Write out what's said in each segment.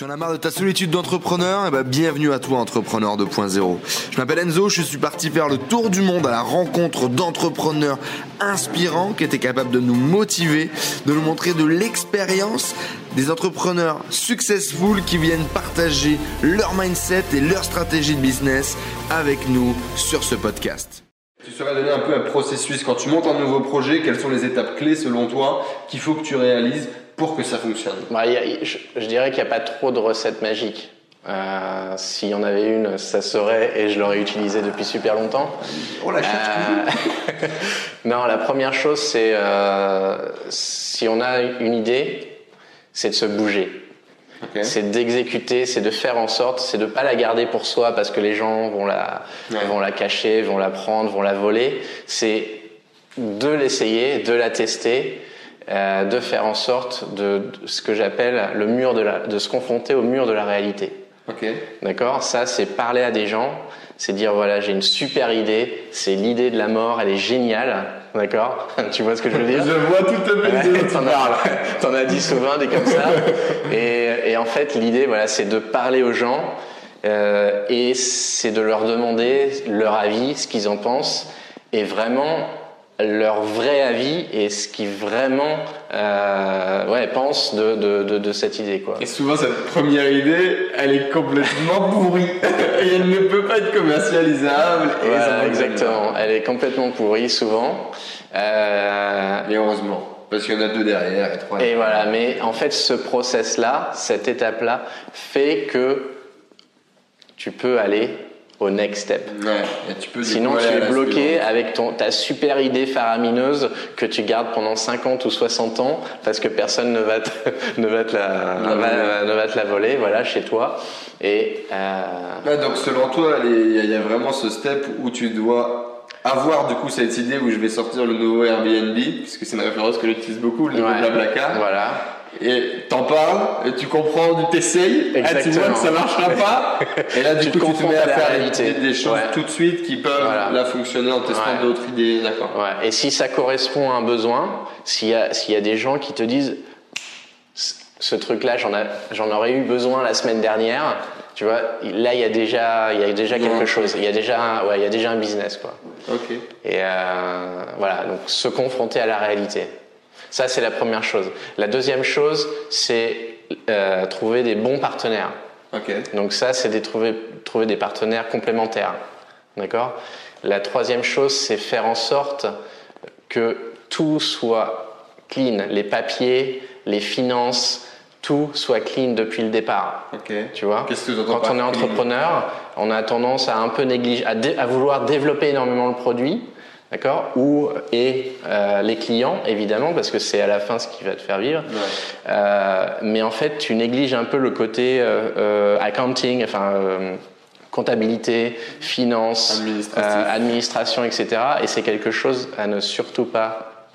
Tu en as marre de ta solitude d'entrepreneur? Eh ben, bienvenue à toi, Entrepreneur 2.0. Je m'appelle Enzo, je suis parti faire le tour du monde à la rencontre d'entrepreneurs inspirants qui étaient capables de nous motiver, de nous montrer de l'expérience, des entrepreneurs successful qui viennent partager leur mindset et leur stratégie de business avec nous sur ce podcast. Tu saurais donner un peu un processus quand tu montes un nouveau projet, quelles sont les étapes clés selon toi qu'il faut que tu réalises pour que ça fonctionne bah, je, dirais qu'il n'y a pas trop de recettes magiques. Euh, S'il y en avait une, ça serait, et je l'aurais utilisée depuis super longtemps. On la euh, Non, la première chose, c'est euh, si on a une idée, c'est de se bouger. C'est d'exécuter, c'est de faire en sorte, c'est de pas la garder pour soi parce que les gens vont la, vont la cacher, vont la prendre, vont la voler. C'est de l'essayer, de la tester euh, de faire en sorte de, ce que j'appelle le mur de la, de se confronter au mur de la réalité. Ok. D'accord? Ça, c'est parler à des gens, c'est dire voilà, j'ai une super idée, c'est l'idée de la mort, elle est géniale. D'accord? Tu vois ce que je veux dire? Je vois tout à fait. T'en as, as dit souvent des comme ça. Et, et en fait, l'idée, voilà, c'est de parler aux gens euh, et c'est de leur demander leur avis, ce qu'ils en pensent, et vraiment leur vrai avis et ce qu'ils vraiment euh, ouais, pensent de, de, de, cette idée. Quoi. Et souvent, cette première idée, elle est complètement pourrie et elle ne peut pas être commercialisable. Et exactement, elle est complètement pourrie souvent. Euh... Et heureusement. Parce qu'il y en a deux derrière et trois. Et voilà, mais en fait, ce process-là, cette étape-là, fait que tu peux aller au next step. Sinon, tu es bloqué avec ton, ta super idée faramineuse que tu gardes pendant 50 ou 60 ans parce que personne ne va te, ne va te, la, ne va te la voler voilà, chez toi. Et, euh... donc, selon toi, il y, a vraiment ce step où tu dois avoir du coup cette idée où je vais sortir le nouveau Airbnb, puisque c'est une référence que j'utilise beaucoup, le nouveau Blablacar. Voilà et t'en parles, et tu comprends, tu t'essayes, et tu vois que ça marchera pas, et là du coup tu te mets à, faire des, choses tout de suite qui peuvent là fonctionner en testant d'autres idées, d'accord. Ouais. Et si ça correspond à un besoin, s'il y a s'il y a des gens qui te disent ce truc-là, j'en j'en aurais eu besoin la semaine dernière, tu vois, là il y a déjà il y a déjà quelque chose, il y a déjà ouais il y a déjà un business quoi. Ok. Et euh, voilà donc se confronter à la réalité. Ça, c'est la première chose. La deuxième chose, c'est euh, trouver des bons partenaires. Donc ça, c'est trouver, trouver des partenaires complémentaires. D'accord? La troisième chose, c'est faire en sorte que tout soit clean. Les papiers, les finances, tout soit clean depuis le départ. Tu vois? Quand on est entrepreneur, on a tendance à un peu négliger, à vouloir développer énormément le produit D'accord? Ou et euh, les clients, évidemment, parce que c'est à la fin ce qui va te faire vivre. Euh, mais en fait, tu négliges un peu le côté euh, accounting, enfin comptabilité, finance, administration, etc. Et c'est quelque chose à ne surtout pas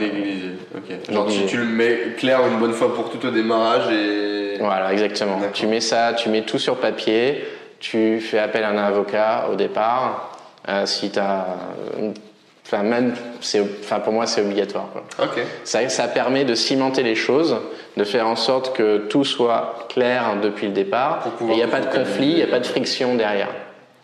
négliger. Ok. Genre tu, tu, le mets clair une bonne fois pour tout au démarrage et. Voilà, exactement. Tu mets ça, tu mets tout sur papier. Tu fais appel à un avocat au départ si tu as. Enfin, même, enfin, pour moi, c'est obligatoire. Quoi. Ça, ça permet de cimenter les choses, de faire en sorte que tout soit clair depuis le départ. Il n'y a pas de conflit, il n'y a pas de friction derrière.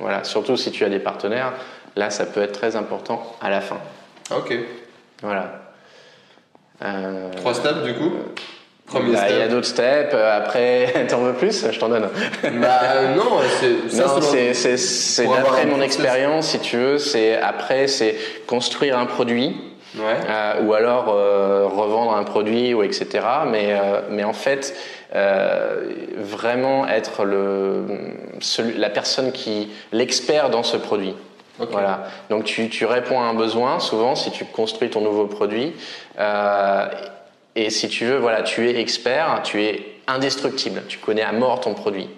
Voilà, surtout si tu as des partenaires, là, ça peut être très important à la fin. Ok. Voilà. Euh, Trois steps du coup? Bah, il y a d'autres steps. Euh, après, t'en veux plus Je t'en donne. Bah non, c'est c'est d'après mon expérience, si tu veux. C'est après, c'est construire un produit. Ouais. Euh, ou alors euh, revendre un produit ou etc. Mais mais en fait, vraiment être le la personne qui l'expert dans ce produit. Voilà. Donc tu, tu réponds à un besoin souvent si tu construis ton nouveau produit. Et si tu veux, voilà, tu es expert, tu es indestructible, tu connais à mort ton produit.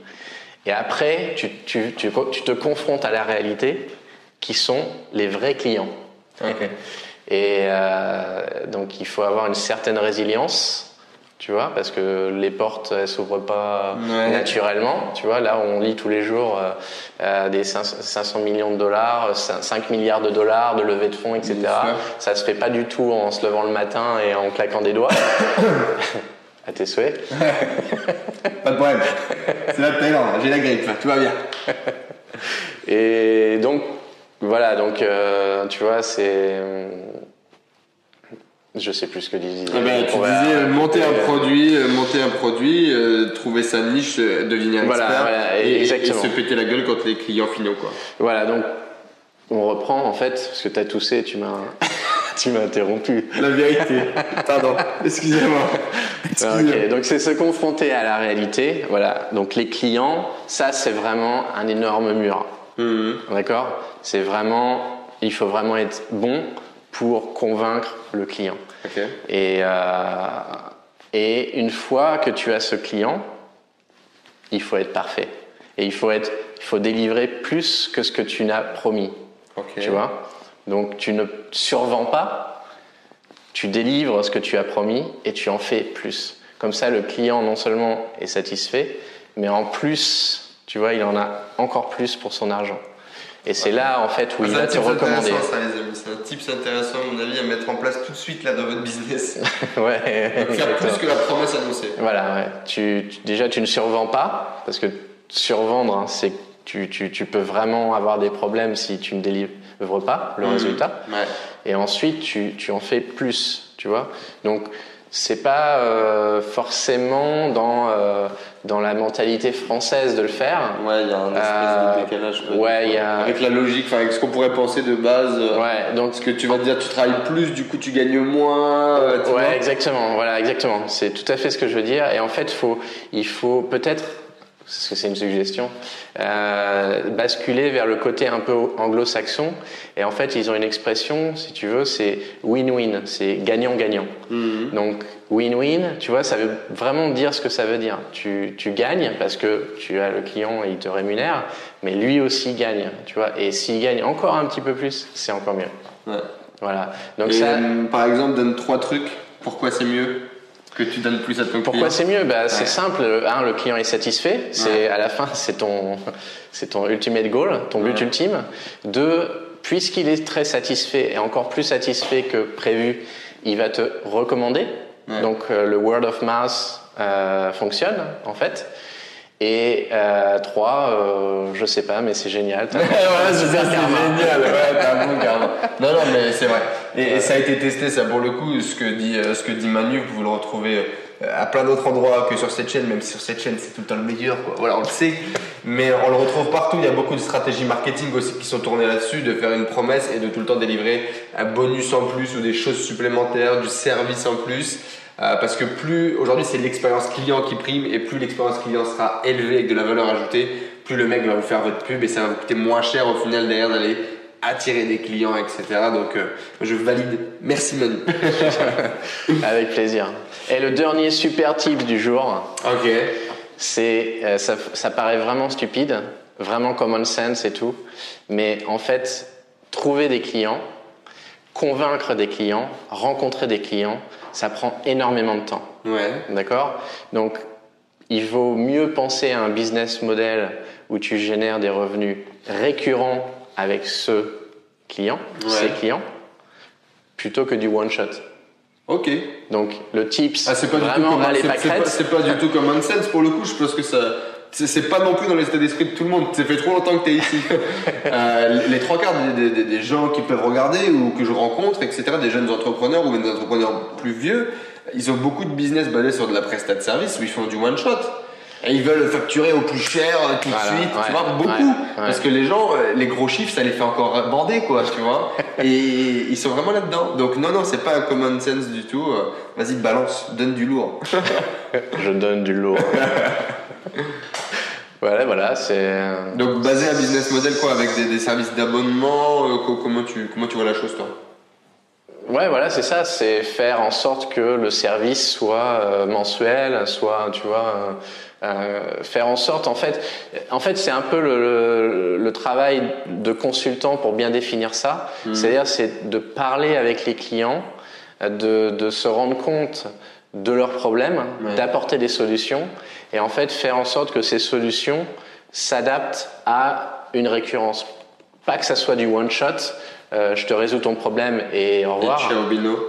Et après, tu, tu, tu, tu te confrontes à la réalité qui sont les vrais clients. Et euh, donc, il faut avoir une certaine résilience tu vois, parce que les portes elles s'ouvrent pas naturellement, tu vois. Là, on lit tous les jours euh, euh des 500 millions de dollars, 5 milliards de dollars de levée de fonds, etc. Ça se fait pas du tout en se levant le matin et en claquant des doigts. à tes souhaits. j'ai la grippe, tout va bien. et donc, voilà, donc, tu vois, c'est je sais plus ce que tu disais. Eh ben, tu disais euh, monter un produit, euh, monter un produit, euh, trouver sa niche, devenir voilà, expert voilà, et, se péter la gueule quand les clients finaux quoi. Voilà donc on reprend en fait parce que tu as toussé, tu m'as tu m'as interrompu. La vérité. Pardon. Excusez-moi. ok, donc c'est se confronter à la réalité. Voilà. Donc les clients, ça c'est vraiment un énorme mur. Mhm. D'accord? C'est vraiment, il faut vraiment être bon pour convaincre le client. Et, euh, et une fois que tu as ce client, il faut être parfait. Et il faut, être, il faut délivrer plus que ce que tu n'as promis. Tu vois? Donc tu ne survends pas, tu délivres ce que tu as promis et tu en fais plus. Comme ça, le client non seulement est satisfait, mais en plus, tu vois, il en a encore plus pour son argent. Et c'est là, en fait, où il va te recommander. C'est un tips intéressant, à mon avis, à mettre en place tout de suite là dans votre business. ouais. Faire plus que la promesse annoncée. Voilà, ouais. Tu, déjà, tu ne survends pas, parce que survendre, hein, c'est tu, tu, tu, peux vraiment avoir des problèmes si tu ne délivres pas le mmh. résultat. Ouais. Et ensuite, tu, tu en fais plus, tu vois. Donc, c'est pas euh, forcément dans euh, dans la mentalité française de le faire. Ouais, il y a un espèce de euh, décalage. Ouais, il y a avec la logique, enfin avec ce qu'on pourrait penser de base. Ouais, donc ce que tu vas te dire, tu travailles plus, du coup tu gagnes moins. ouais, exactement. Voilà, exactement. C'est tout à fait ce que je veux dire. Et en fait, faut il faut peut-être parce que c'est une suggestion, euh, basculer vers le côté un peu anglo-saxon. Et en fait, ils ont une expression, si tu veux, c'est win-win, c'est gagnant-gagnant. Mhm. Donc, win-win, tu vois, ça veut vraiment dire ce que ça veut dire. Tu, tu, gagnes parce que tu as le client et il te rémunère, mais lui aussi gagne, tu vois. Et s'il gagne encore un petit peu plus, c'est encore mieux. Ouais. Voilà. Donc et ça, euh, par exemple, donne trois trucs. Pourquoi c'est mieux? Que tu donnes plus à ton Pourquoi c'est mieux? Bah, C'est simple. Un, le client est satisfait. C'est à la fin, c'est ton, c'est ton ultimate goal, ton but ultime. Deux, puisqu'il est très satisfait et encore plus satisfait que prévu, il va te recommander. Donc euh, le word of mouth euh, fonctionne en fait. Et euh, trois, euh, je sais pas, mais c'est génial. ouais, c'est génial. Ouais, t'as un bon. Non, non, mais c'est vrai. Et, ça a été testé, ça pour le coup. Ce que dit, euh, ce que Manu, vous le retrouvez euh, à plein d'autres endroits que sur cette chaîne, même si sur cette chaîne c'est tout le temps le meilleur. Voilà, on le sait. Mais on le retrouve partout. Il y a beaucoup de stratégies marketing aussi qui sont tournées là-dessus, de faire une promesse et de tout le temps délivrer un bonus en plus ou des choses supplémentaires, du service en plus. Euh, parce que plus aujourd'hui c'est l'expérience client qui prime et plus l'expérience client sera élevée avec de la valeur ajoutée, plus le mec va vous faire votre pub et ça va vous coûter moins cher au final derrière d'aller attirer des clients, etc. Donc euh, je valide. Merci Manu. avec plaisir. Et le dernier super tip du jour. Ok. C'est euh, ça, ça paraît vraiment stupide, vraiment common sense et tout, mais en fait trouver des clients, convaincre des clients, rencontrer des clients ça prend énormément de temps. Ouais. D'accord? Donc, il vaut mieux penser à un business model où tu génères des revenus récurrents avec ce client, ces clients, plutôt que du one shot. Ok. Donc le tips, ah, c'est pas vraiment du tout c'est pas, du tout comme un sense pour le coup. Je pense que ça, c'est pas non plus dans l'état d'esprit de tout le monde. Ça fait trop longtemps que tu es ici. euh, les trois quarts des, des, des, gens qui peuvent regarder ou que je rencontre, etc., des jeunes entrepreneurs ou des entrepreneurs plus vieux, ils ont beaucoup de business basé sur de la prestat de service où ils font du one shot. Et ils veulent facturer au plus cher euh, tout de suite, tu vois, beaucoup. Parce que les gens, euh, les gros chiffres, ça les fait encore bander, quoi, tu vois. Et ils sont vraiment là-dedans. Donc non, non, c'est pas un common sense du tout. Euh, vas-y, balance, donne du lourd. Je donne du lourd. Voilà, voilà, c'est. Donc basé un business model quoi, avec des, services d'abonnement, euh, comment tu comment tu vois la chose toi? Ouais, voilà, c'est ça, c'est faire en sorte que le service soit euh, mensuel, soit, tu vois, euh, faire en sorte, en fait, en fait, c'est un peu le, le, travail de consultant pour bien définir ça. Mmh. C'est-à-dire, c'est de parler avec les clients, de, de se rendre compte de leurs problèmes, d'apporter des solutions et en fait faire en sorte que ces solutions s'adaptent à une récurrence. Pas que ça soit du one shot, euh, je te résous ton problème et au revoir.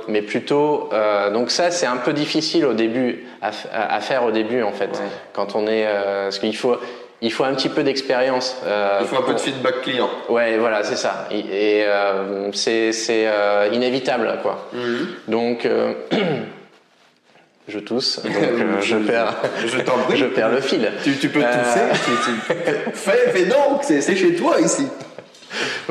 mais plutôt, euh, donc ça c'est un peu difficile au début à, faire au début en fait. Quand on est, euh, parce qu'il faut, il faut un petit peu d'expérience. Euh, il faut un peu de feedback client. Ouais, voilà, c'est ça. Et, euh, c'est euh, inévitable, quoi. Mhm. Donc, je tousse, donc je perds, je, je perds le fil. Tu, tu peux tousser. fais, fais donc, c'est chez toi ici.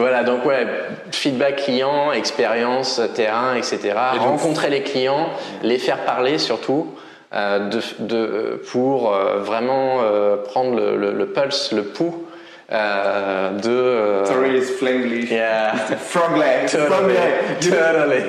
Voilà, donc ouais, feedback client, expérience, terrain, etc. Rencontrer les clients, les faire parler surtout. Euh, de, de, pour euh, vraiment euh, prendre le, le, le, pulse, le pouls euh, de. Euh, Sorry, it's Flanglish. Yeah. Franglais. Totally. Totally.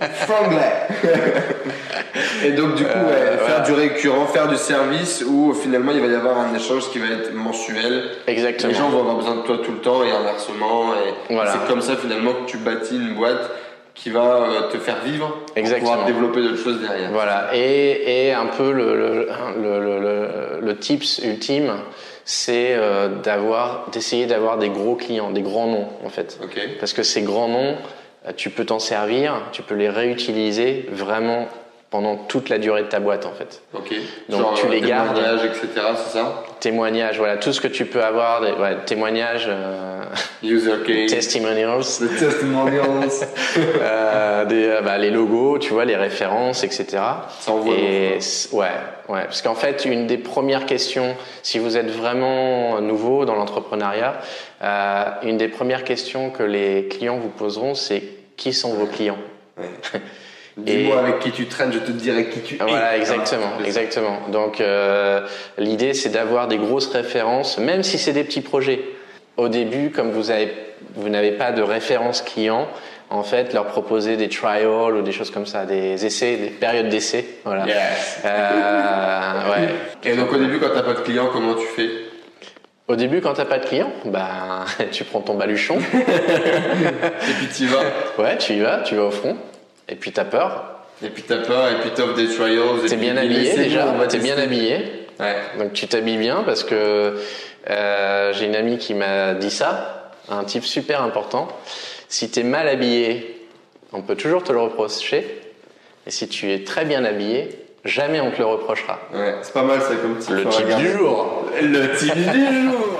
Et donc, du coup, ouais, faire du récurrent, faire du service où finalement il va y avoir un échange qui va être mensuel. Exactement. Les gens vont avoir besoin de toi tout le temps et inversement. Et voilà. c'est comme ça finalement que tu bâtis une boîte qui va euh, te faire vivre Exactement. pour pouvoir développer d'autres choses derrière. Voilà, et, et un peu le, le, le, le, le tips ultime, c'est euh, d'avoir, d'essayer d'avoir des gros clients, des grands noms en fait. Okay. Parce que ces grands noms, euh, tu peux t'en servir, tu peux les réutiliser vraiment pendant toute la durée de ta boîte en fait. Ok. Donc tu les gardes. Etc. C'est ça? Témoignages, voilà, tout ce que tu peux avoir, des, ouais, témoignages. Euh, User case. Testimonials. The testimonials. euh, des, euh, bah, les logos, tu vois, les références, etc. Ça envoie. Et ouais, ouais, parce qu'en fait, une des premières questions, si vous êtes vraiment nouveau dans l'entrepreneuriat, euh, une des premières questions que les clients vous poseront, c'est qui sont vos clients? Ouais. Dis-moi avec qui tu traînes, je te dirai qui tu es. Voilà, exactement, exactement. Donc euh, l'idée, c'est d'avoir des grosses références, même si c'est des petits projets. Au début, comme vous avez, vous n'avez pas de référence client, en fait, leur proposer des trials ou des choses comme ça, des essais, des périodes d'essai. Voilà. Yes. Euh, ouais. Et donc au début, quand t'as pas de client, comment tu fais? Au début, quand t'as pas de client, bah, tu prends ton baluchon. et puis tu y vas. Ouais, tu y vas, tu vas au front. Et puis t'as peur. Et puis t'as peur, et puis t'offres des trials. T'es bien habillé déjà, t'es bien habillé. Ouais. Donc tu t'habilles bien parce que euh, j'ai une amie qui m'a dit ça, un type super important. Si t'es mal habillé, on peut toujours te le reprocher. Et si tu es très bien habillé, jamais on te le reprochera. Ouais, c'est pas mal ça comme type. Le type du jour. Le type du jour.